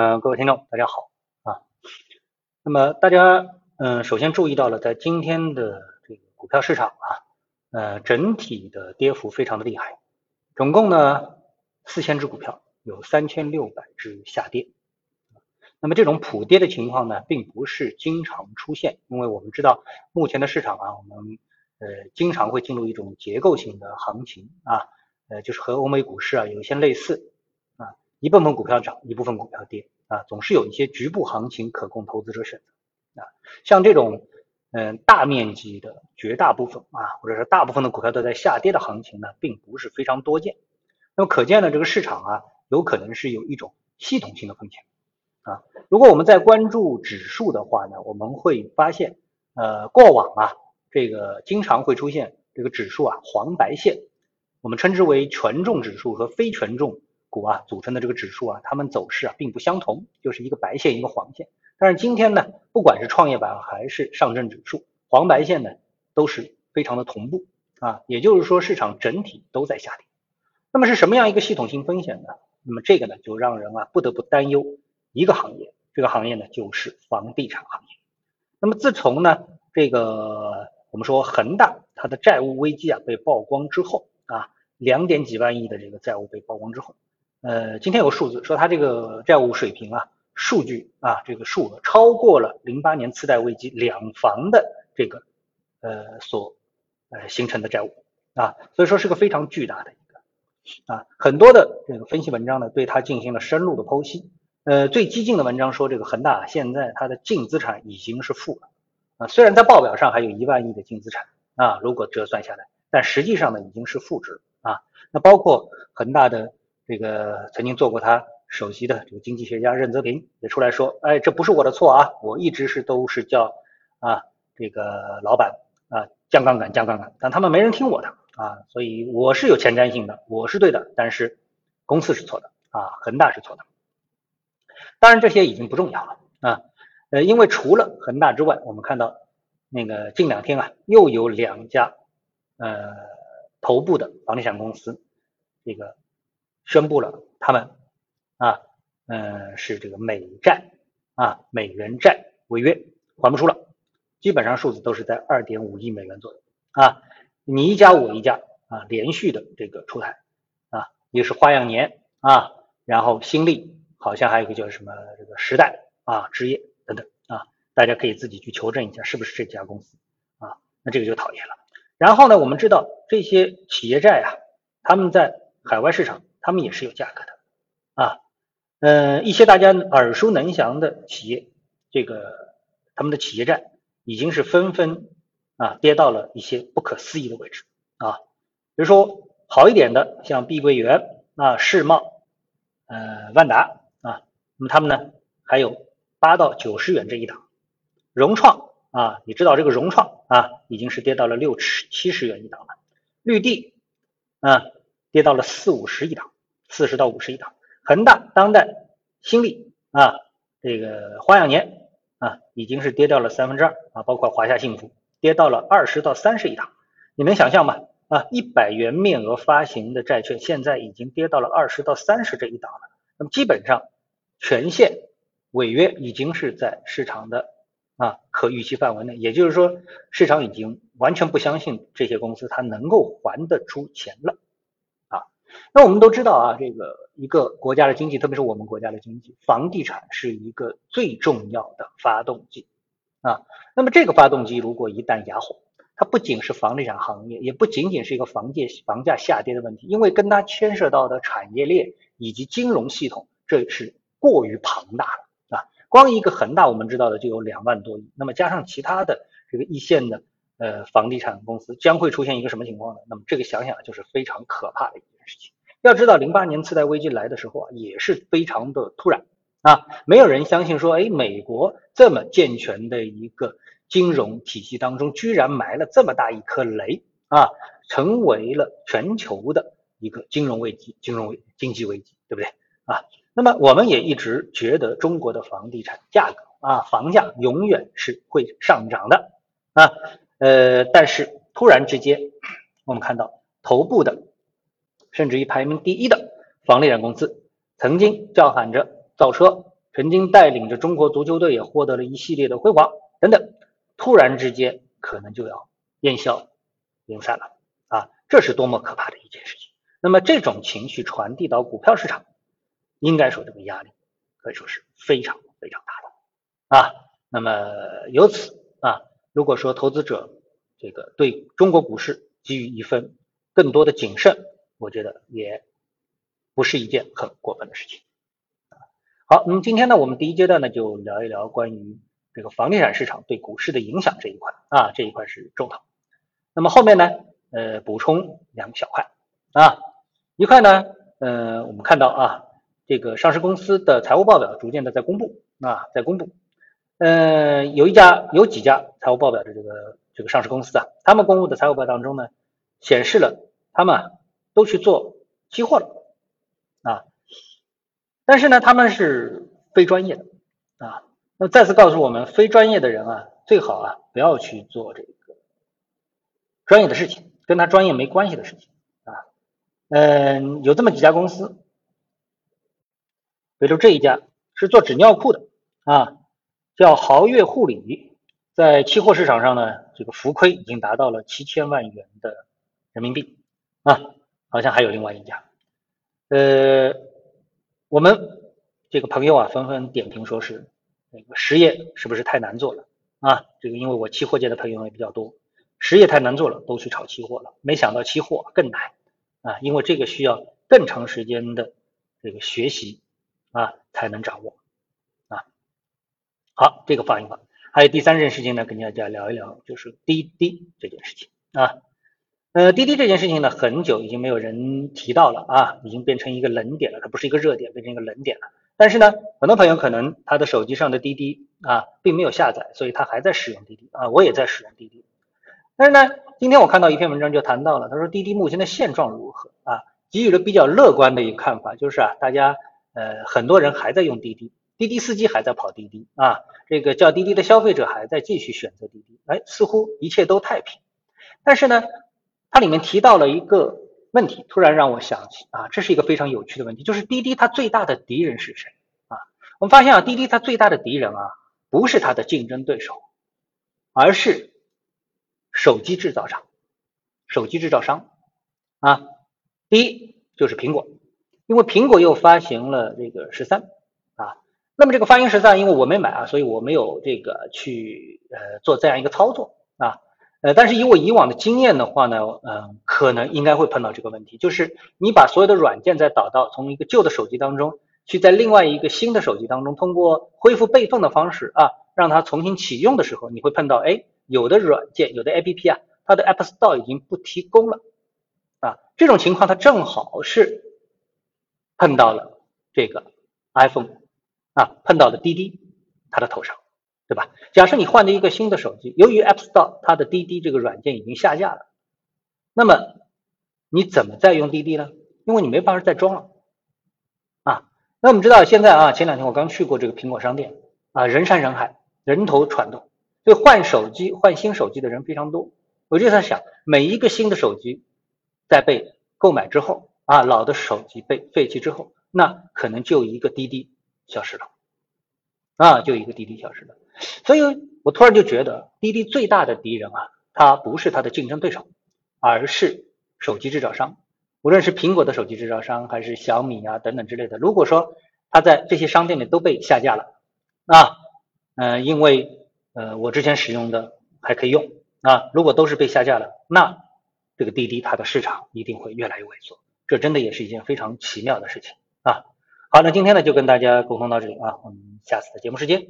嗯，各位听众，大家好啊。那么大家嗯，首先注意到了，在今天的这个股票市场啊，呃，整体的跌幅非常的厉害，总共呢四千只股票有三千六百只下跌。那么这种普跌的情况呢，并不是经常出现，因为我们知道目前的市场啊，我们呃经常会进入一种结构性的行情啊，呃，就是和欧美股市啊有一些类似，一部分股票涨，一部分股票跌啊，总是有一些局部行情可供投资者选择啊，像这种嗯大面积的绝大部分啊，或者是大部分的股票都在下跌的行情呢，并不是非常多见。那么可见呢，这个市场啊，有可能是有一种系统性的风险。啊，如果我们在关注指数的话呢，我们会发现，呃，过往啊，这个经常会出现这个指数啊黄白线，我们称之为权重指数和非权重股啊组成的这个指数啊，它们走势啊并不相同，就是一个白线一个黄线。但是今天呢，不管是创业板还是上证指数，黄白线呢都是非常的同步啊，也就是说市场整体都在下跌。那么是什么样一个系统性风险呢？那么这个呢就让人啊不得不担忧。一个行业，这个行业呢就是房地产行业。那么自从呢这个我们说恒大它的债务危机啊被曝光之后啊，两点几万亿的这个债务被曝光之后，呃，今天有个数字说它这个债务水平啊，数据啊这个数额超过了零八年次贷危机两房的这个呃所呃形成的债务啊，所以说是个非常巨大的一个啊，很多的这个分析文章呢对它进行了深入的剖析。呃，最激进的文章说，这个恒大现在它的净资产已经是负了啊，虽然在报表上还有一万亿的净资产啊，如果折算下来，但实际上呢已经是负值啊。那包括恒大的这个曾经做过他首席的这个经济学家任泽平也出来说，哎，这不是我的错啊，我一直是都是叫啊这个老板啊降杠杆降杠杆，但他们没人听我的啊，所以我是有前瞻性的，我是对的，但是公司是错的啊，恒大是错的。当然这些已经不重要了啊，呃，因为除了恒大之外，我们看到那个近两天啊，又有两家呃头部的房地产公司这个宣布了他们啊，嗯，是这个美债啊美元债违约还不出了，基本上数字都是在二点五亿美元左右啊，你一家我一家啊，连续的这个出台啊，也是花样年啊，然后新力。好像还有一个叫什么这个时代啊、置业等等啊，大家可以自己去求证一下是不是这家公司啊？那这个就讨厌了。然后呢，我们知道这些企业债啊，他们在海外市场他们也是有价格的啊。嗯，一些大家耳熟能详的企业，这个他们的企业债已经是纷纷啊跌到了一些不可思议的位置啊。比如说好一点的，像碧桂园啊、世茂、呃、万达啊。那么他们呢，还有八到九十元这一档，融创啊，你知道这个融创啊，已经是跌到了六十七十元一档了，绿地啊，跌到了四五十一档，四十到五十一档，恒大、当代、新力啊，这个花样年啊，已经是跌掉了三分之二啊，包括华夏幸福跌到了二十到三十一档，你能想象吗？啊，一百元面额发行的债券现在已经跌到了二十到三十这一档了，那么基本上。全线违约已经是在市场的啊可预期范围内，也就是说，市场已经完全不相信这些公司它能够还得出钱了。那我们都知道啊，这个一个国家的经济，特别是我们国家的经济，房地产是一个最重要的发动机啊。那么这个发动机如果一旦哑火，它不仅是房地产行业，也不仅仅是一个房价房价下跌的问题，因为跟它牵涉到的产业链以及金融系统，这是。过于庞大了啊！光一个恒大，我们知道的就有两万多亿，那么加上其他的这个一线的呃房地产公司，将会出现一个什么情况呢？那么这个想想就是非常可怕的一件要知道，零八年次贷危机来的时候啊，也是非常的突然。啊，没有人相信说，哎，美国这么健全的一个金融体系当中，居然埋了这么大一颗雷啊，成为了全球的一个金融危机、金融危经济危机，对不对？啊？那么我们也一直觉得中国的房地产价格啊，房价永远是会上涨的。啊，呃，但是突然之间，我们看到头部的，甚至于排名第一的房地产公司，曾经叫喊着造车、曾经带领着中国足球队也获得了一系列的辉煌等等，突然之间可能就要烟消云散了啊，这是多么可怕的一件事情。那么这种情绪传递到股票市场，应该说这个压力可以说是非常非常大的啊。那么由此啊，如果说投资者这个对中国股市给予一份更多的谨慎，我觉得也不是一件很过分的事情。好，那么今天呢，我们第一阶段呢就聊一聊关于这个房地产市场对股市的影响这一块啊，这一块是重头。那么后面呢，呃，补充两小块啊，一块呢，呃，我们看到啊，这个上市公司的财务报表逐渐的在公布啊，在公布，呃，有一家有几家财务报表的这个这个上市公司啊，他们公布的财务报当中呢，显示了他们都去做期货了啊。但是呢，他们是非专业的啊。那再次告诉我们，非专业的人啊，最好啊不要去做这个专业的事情，跟他专业没关系的事情啊。嗯，有这么几家公司，比如这一家是做纸尿裤的啊，叫豪悦护理，在期货市场上呢，这个浮亏已经达到了七千万元的人民币啊。好像还有另外一家，呃。我们这个朋友啊，纷纷点评说是那个实业是不是太难做了啊？这个因为我期货界的朋友也比较多，实业太难做了，都去炒期货了。没想到期货更难啊，因为这个需要更长时间的这个学习啊才能掌握啊。好，这个放一放。还有第三件事情呢，跟大家聊一聊，就是滴滴这件事情啊。呃，滴滴这件事情呢，很久已经没有人提到了啊，已经变成一个冷点了，它不是一个热点，变成一个冷点了。但是呢，很多朋友可能他的手机上的滴滴啊，并没有下载，所以他还在使用滴滴啊，我也在使用滴滴。但是呢，今天我看到一篇文章就谈到了，他说滴滴目前的现状如何啊，给予了比较乐观的一个看法，就是啊，大家呃很多人还在用滴滴，滴滴司机还在跑滴滴啊，这个叫滴滴的消费者还在继续选择滴滴，哎，似乎一切都太平。但是呢。它里面提到了一个问题，突然让我想起啊，这是一个非常有趣的问题，就是滴滴它最大的敌人是谁啊？我们发现啊，滴滴它最大的敌人啊，不是它的竞争对手，而是手机制造商，手机制造商啊。第一就是苹果，因为苹果又发行了这个十三啊，那么这个发行十三，因为我没买啊，所以我没有这个去呃做这样一个操作。呃，但是以我以往的经验的话呢，嗯，可能应该会碰到这个问题，就是你把所有的软件再导到从一个旧的手机当中去，在另外一个新的手机当中，通过恢复备份的方式啊，让它重新启用的时候，你会碰到，哎，有的软件，有的 APP 啊，它的 App Store 已经不提供了啊，这种情况它正好是碰到了这个 iPhone 啊，碰到了滴滴它的头上。对吧？假设你换了一个新的手机，由于 App Store 它的滴滴这个软件已经下架了，那么你怎么再用滴滴呢？因为你没办法再装了啊。那我们知道现在啊，前两天我刚去过这个苹果商店啊，人山人海，人头攒动，所以换手机、换新手机的人非常多。我就在想，每一个新的手机在被购买之后啊，老的手机被废弃之后，那可能就一个滴滴消失了啊，就一个滴滴消失了。所以我突然就觉得，滴滴最大的敌人啊，它不是它的竞争对手，而是手机制造商。无论是苹果的手机制造商，还是小米啊等等之类的。如果说它在这些商店里都被下架了啊，嗯，因为呃我之前使用的还可以用啊，如果都是被下架了，那这个滴滴它的市场一定会越来越萎缩。这真的也是一件非常奇妙的事情啊。好，那今天呢就跟大家沟通到这里啊，我们下次的节目时间。